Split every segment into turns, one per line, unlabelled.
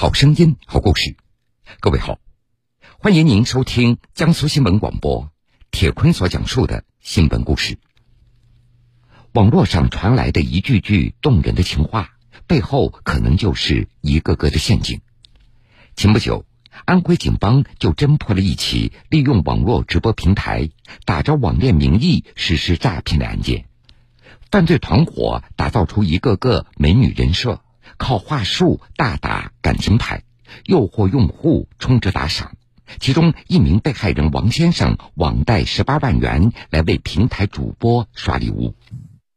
好声音，好故事。各位好，欢迎您收听江苏新闻广播铁坤所讲述的新闻故事。网络上传来的一句句动人的情话，背后可能就是一个个的陷阱。前不久，安徽警方就侦破了一起利用网络直播平台，打着网恋名义实施诈骗的案件。犯罪团伙打造出一个个美女人设。靠话术大打感情牌，诱惑用户充值打赏。其中一名被害人王先生网贷十八万元来为平台主播刷礼物。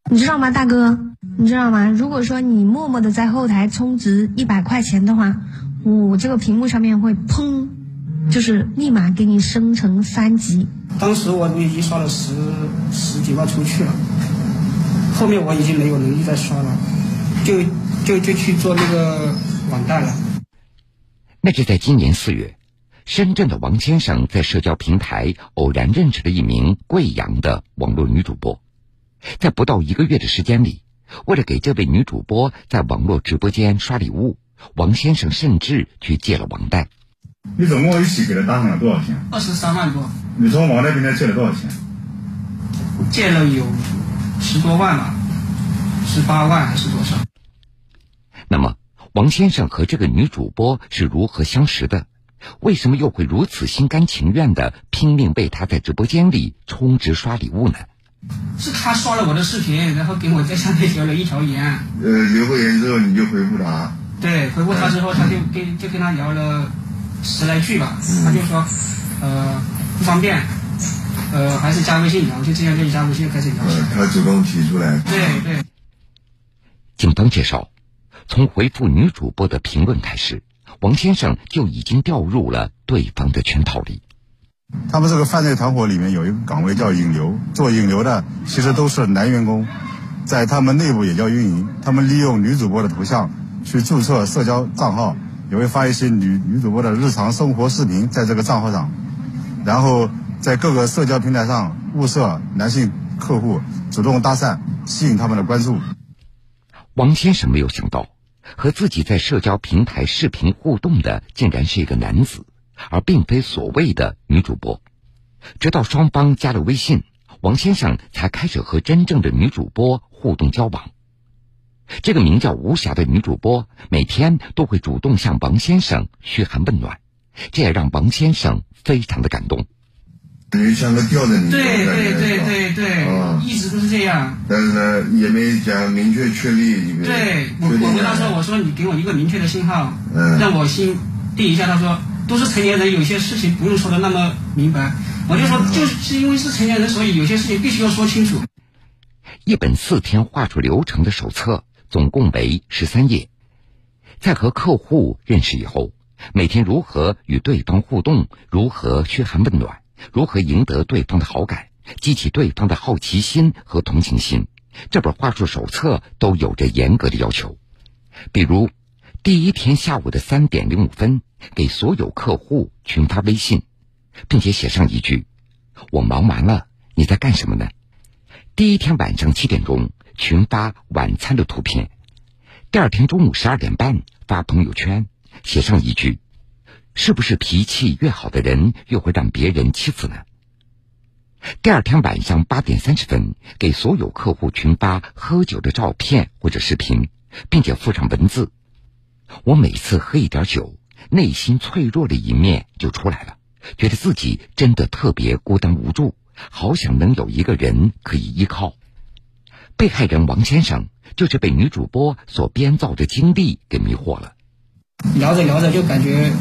你知道吗，大哥？你知道吗？如果说你默默的在后台充值一百块钱的话，我这个屏幕上面会砰，就是立马给你生成三级。
当时我已经刷了十十几万出去了，后面我已经没有能力再刷了，就。就就去做那个网贷了。
那是在今年四月，深圳的王先生在社交平台偶然认识了一名贵阳的网络女主播，在不到一个月的时间里，为了给这位女主播在网络直播间刷礼物，王先生甚至去借了网贷。
你总共一起给他搭上了多少钱？
二十三万多。
你从网贷平台借了多少钱？
借了有十多万吧，十八万还是多少？
那么，王先生和这个女主播是如何相识的？为什么又会如此心甘情愿的拼命为她在直播间里充值刷礼物呢？
是他刷了我的视频，然后给我在下面留了一条言。
呃，留过言之后你就回复他？
对，回复他之后，他就跟就跟他聊了十来句吧。他就说，呃，不方便，呃，还是加微信聊。就这样，就加微信开始聊。
呃他主动提出来。
对对。
警方介绍。从回复女主播的评论开始，王先生就已经掉入了对方的圈套里。
他们这个犯罪团伙里面有一个岗位叫引流，做引流的其实都是男员工，在他们内部也叫运营。他们利用女主播的头像去注册社交账号，也会发一些女女主播的日常生活视频在这个账号上，然后在各个社交平台上物色男性客户，主动搭讪，吸引他们的关注。
王先生没有想到，和自己在社交平台视频互动的竟然是一个男子，而并非所谓的女主播。直到双方加了微信，王先生才开始和真正的女主播互动交往。这个名叫吴霞的女主播每天都会主动向王先生嘘寒问暖，这也让王先生非常的感动。
像个吊着你，
对对对对对，一直都是这样。
但是呢，也没讲明确确立。
对，我我跟他说，我说你给我一个明确的信号，让我心定一下。他说，都是成年人，有些事情不用说的那么明白。我就说，就是因为是成年人，所以有些事情必须要说清楚。
一本四天画出流程的手册，总共为十三页。在和客户认识以后，每天如何与对方互动，如何嘘寒问暖。如何赢得对方的好感，激起对方的好奇心和同情心？这本话术手册都有着严格的要求。比如，第一天下午的三点零五分，给所有客户群发微信，并且写上一句：“我忙完了，你在干什么呢？”第一天晚上七点钟，群发晚餐的图片；第二天中午十二点半发朋友圈，写上一句。是不是脾气越好的人越会让别人欺负呢？第二天晚上八点三十分，给所有客户群发喝酒的照片或者视频，并且附上文字：“我每次喝一点酒，内心脆弱的一面就出来了，觉得自己真的特别孤单无助，好想能有一个人可以依靠。”被害人王先生就是被女主播所编造的经历给迷惑了。
聊着聊着就感觉。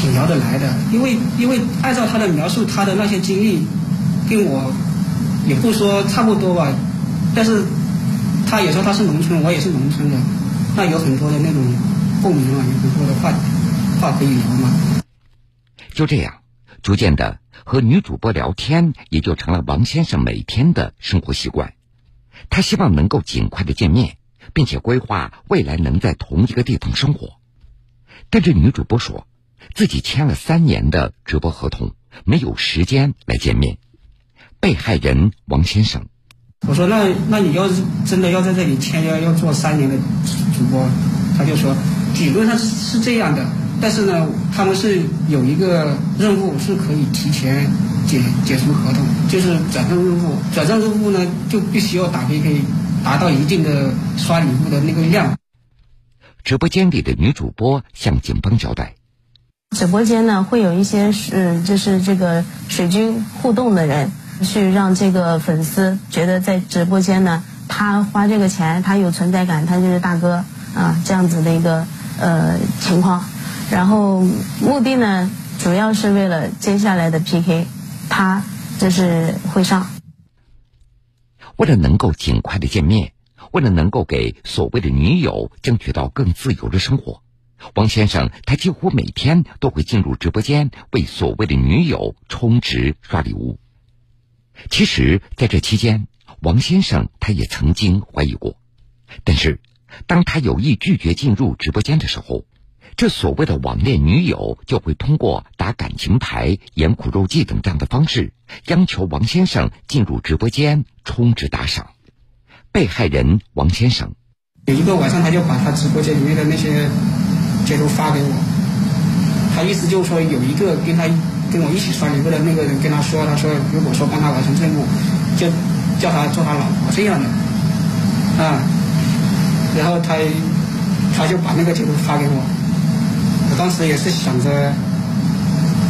挺聊得来的，因为因为按照他的描述，他的那些经历，跟我也不说差不多吧，但是他也说他是农村，我也是农村的，那有很多的那种共鸣啊，有很多的话话可以聊嘛。
就这样，逐渐的和女主播聊天也就成了王先生每天的生活习惯。他希望能够尽快的见面，并且规划未来能在同一个地方生活。但这女主播说。自己签了三年的直播合同，没有时间来见面。被害人王先生，
我说那那你要是真的要在这里签要要做三年的主播，他就说理论上是这样的，但是呢，他们是有一个任务是可以提前解解除合同，就是转正任务。转正任务呢，就必须要打 PK，达到一定的刷礼物的那个量。
直播间里的女主播向警方交代。
直播间呢，会有一些是就是这个水军互动的人，去让这个粉丝觉得在直播间呢，他花这个钱，他有存在感，他就是大哥啊，这样子的一个呃情况。然后目的呢，主要是为了接下来的 PK，他就是会上。
为了能够尽快的见面，为了能够给所谓的女友争取到更自由的生活。王先生，他几乎每天都会进入直播间为所谓的女友充值刷礼物。其实，在这期间，王先生他也曾经怀疑过，但是，当他有意拒绝进入直播间的时候，这所谓的网恋女友就会通过打感情牌、演苦肉计等这样的方式，央求王先生进入直播间充值打赏。被害人王先生
有一个晚上，他就把他直播间里面的那些。截图发给我，他意思就是说有一个跟他跟我一起刷礼物的那个人跟他说，他说如果说帮他完成任务，就叫他做他老婆这样的，啊，然后他他就把那个截图发给我，我当时也是想着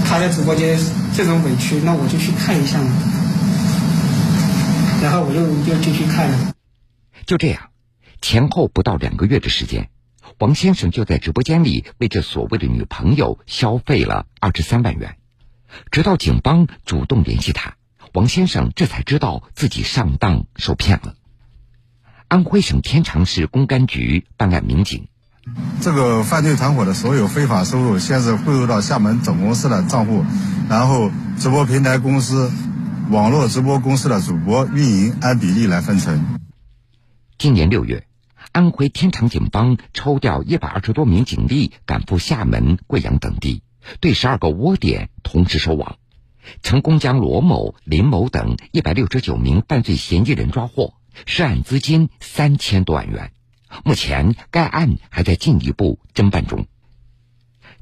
他在直播间这种委屈，那我就去看一下嘛，然后我就又进去看。了，
就这样，前后不到两个月的时间。王先生就在直播间里为这所谓的女朋友消费了二十三万元，直到警方主动联系他，王先生这才知道自己上当受骗了。安徽省天长市公安局办案民警，
这个犯罪团伙的所有非法收入，先是汇入到厦门总公司的账户，然后直播平台公司、网络直播公司的主播运营按比例来分成。
今年六月。安徽天长警方抽调一百二十多名警力赶赴厦门、贵阳等地，对十二个窝点同时收网，成功将罗某、林某等一百六十九名犯罪嫌疑人抓获，涉案资金三千多万元。目前，该案还在进一步侦办中。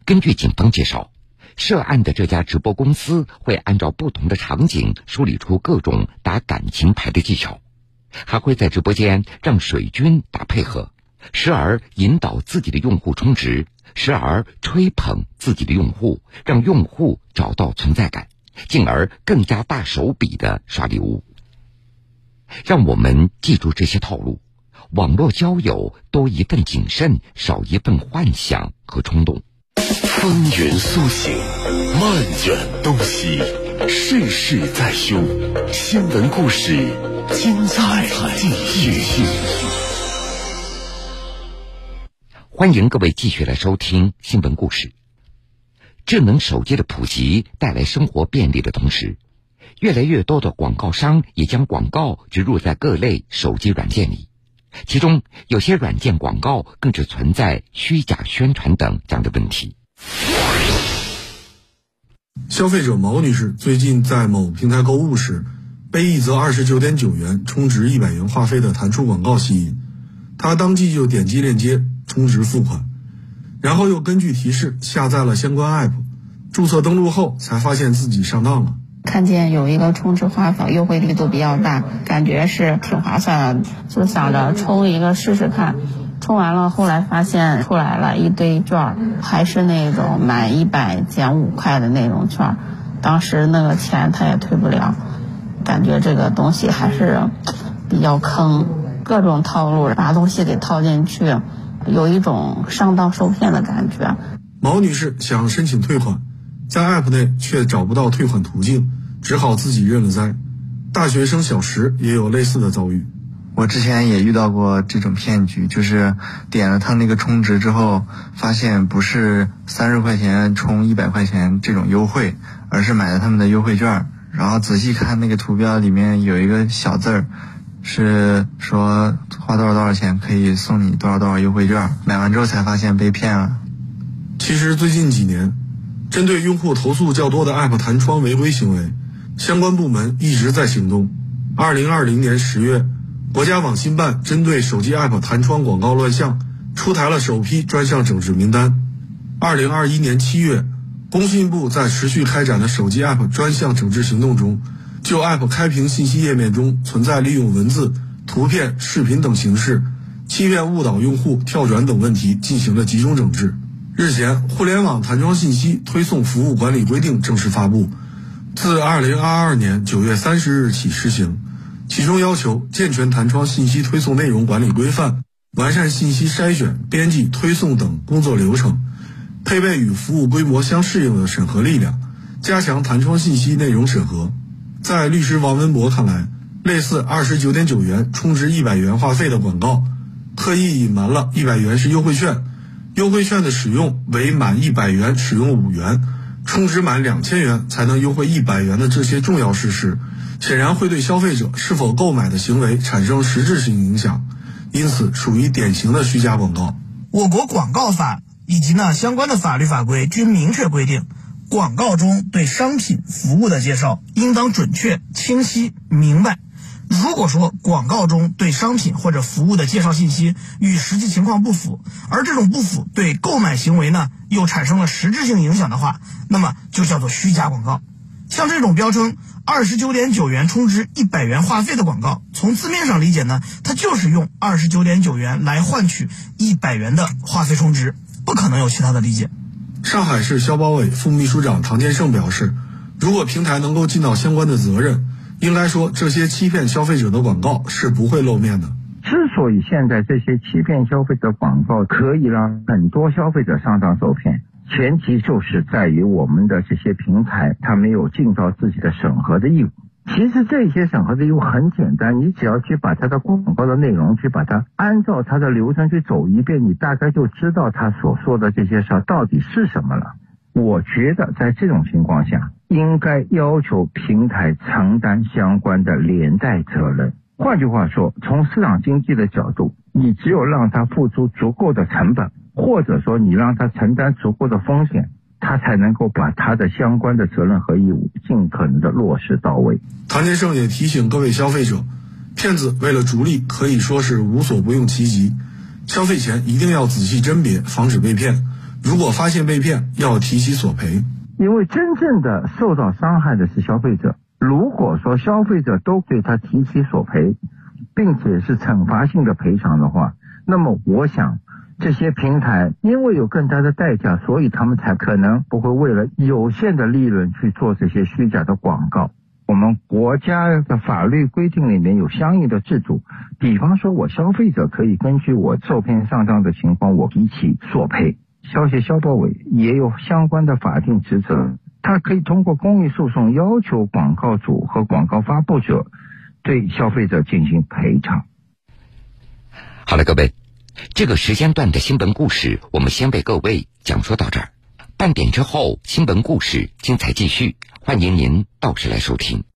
根据警方介绍，涉案的这家直播公司会按照不同的场景梳理出各种打感情牌的技巧。还会在直播间让水军打配合，时而引导自己的用户充值，时而吹捧自己的用户，让用户找到存在感，进而更加大手笔的刷礼物。让我们记住这些套路：网络交友多一份谨慎，少一份幻想和冲动。
风云苏醒，漫卷东西，世事在胸，新闻故事。精彩继续，
欢迎各位继续来收听新闻故事。智能手机的普及带来生活便利的同时，越来越多的广告商也将广告植入在各类手机软件里，其中有些软件广告更是存在虚假宣传等这样的问题。
消费者毛女士最近在某平台购物时。被一则二十九点九元充值一百元话费的弹出广告吸引，她当即就点击链接充值付款，然后又根据提示下载了相关 app，注册登录后才发现自己上当了。
看见有一个充值话费优惠力度比较大，感觉是挺划算的，就想着充一个试试看。充完了，后来发现出来了一堆券，还是那种满一百减五块的那种券，当时那个钱他也退不了。感觉这个东西还是比较坑，各种套路把东西给套进去，有一种上当受骗的感觉。
毛女士想申请退款，在 App 内却找不到退款途径，只好自己认了栽。大学生小石也有类似的遭遇。
我之前也遇到过这种骗局，就是点了他那个充值之后，发现不是三十块钱充一百块钱这种优惠，而是买了他们的优惠券。然后仔细看那个图标，里面有一个小字儿，是说花多少多少钱可以送你多少多少优惠券。买完之后才发现被骗了。
其实最近几年，针对用户投诉较多的 App 弹窗违规行为，相关部门一直在行动。二零二零年十月，国家网信办针对手机 App 弹窗广告乱象，出台了首批专项整治名单。二零二一年七月，工信部在持续开展的手机 App 专项整治行动中，就 App 开屏信息页面中存在利用文字、图片、视频等形式欺骗、误导用户跳转等问题进行了集中整治。日前，《互联网弹窗信息推送服务管理规定》正式发布，自二零二二年九月三十日起施行。其中要求健全弹窗信息推送内容管理规范，完善信息筛选、编辑、推送等工作流程，配备与服务规模相适应的审核力量，加强弹窗信息内容审核。在律师王文博看来，类似二十九点九元充值一百元话费的广告，刻意隐瞒了一百元是优惠券，优惠券的使用为满一百元使用五元，充值满两千元才能优惠一百元的这些重要事实。显然会对消费者是否购买的行为产生实质性影响，因此属于典型的虚假广告。
我国广告法以及呢相关的法律法规均明确规定，广告中对商品服务的介绍应当准确、清晰、明白。如果说广告中对商品或者服务的介绍信息与实际情况不符，而这种不符对购买行为呢又产生了实质性影响的话，那么就叫做虚假广告。像这种标称二十九点九元充值一百元话费的广告，从字面上理解呢，它就是用二十九点九元来换取一百元的话费充值，不可能有其他的理解。
上海市消保委副秘书长唐建胜表示，如果平台能够尽到相关的责任，应该说这些欺骗消费者的广告是不会露面的。
之所以现在这些欺骗消费者广告可以让很多消费者上当受骗。前提就是在于我们的这些平台，它没有尽到自己的审核的义务。其实这些审核的义务很简单，你只要去把它的广告的内容去把它按照它的流程去走一遍，你大概就知道他所说的这些事儿到底是什么了。我觉得在这种情况下，应该要求平台承担相关的连带责任。换句话说，从市场经济的角度，你只有让他付出足够的成本。或者说，你让他承担足够的风险，他才能够把他的相关的责任和义务尽可能的落实到位。
唐先生也提醒各位消费者，骗子为了逐利，可以说是无所不用其极。消费前一定要仔细甄别，防止被骗。如果发现被骗，要提起索赔。
因为真正的受到伤害的是消费者。如果说消费者都对他提起索赔，并且是惩罚性的赔偿的话，那么我想。这些平台因为有更大的代价，所以他们才可能不会为了有限的利润去做这些虚假的广告。我们国家的法律规定里面有相应的制度，比方说，我消费者可以根据我受骗上当的情况，我提起索赔。消协消保委也有相关的法定职责，他可以通过公益诉讼要求广告主和广告发布者对消费者进行赔偿。
好了，各位。这个时间段的新闻故事，我们先为各位讲述到这儿。半点之后，新闻故事精彩继续，欢迎您到时来收听。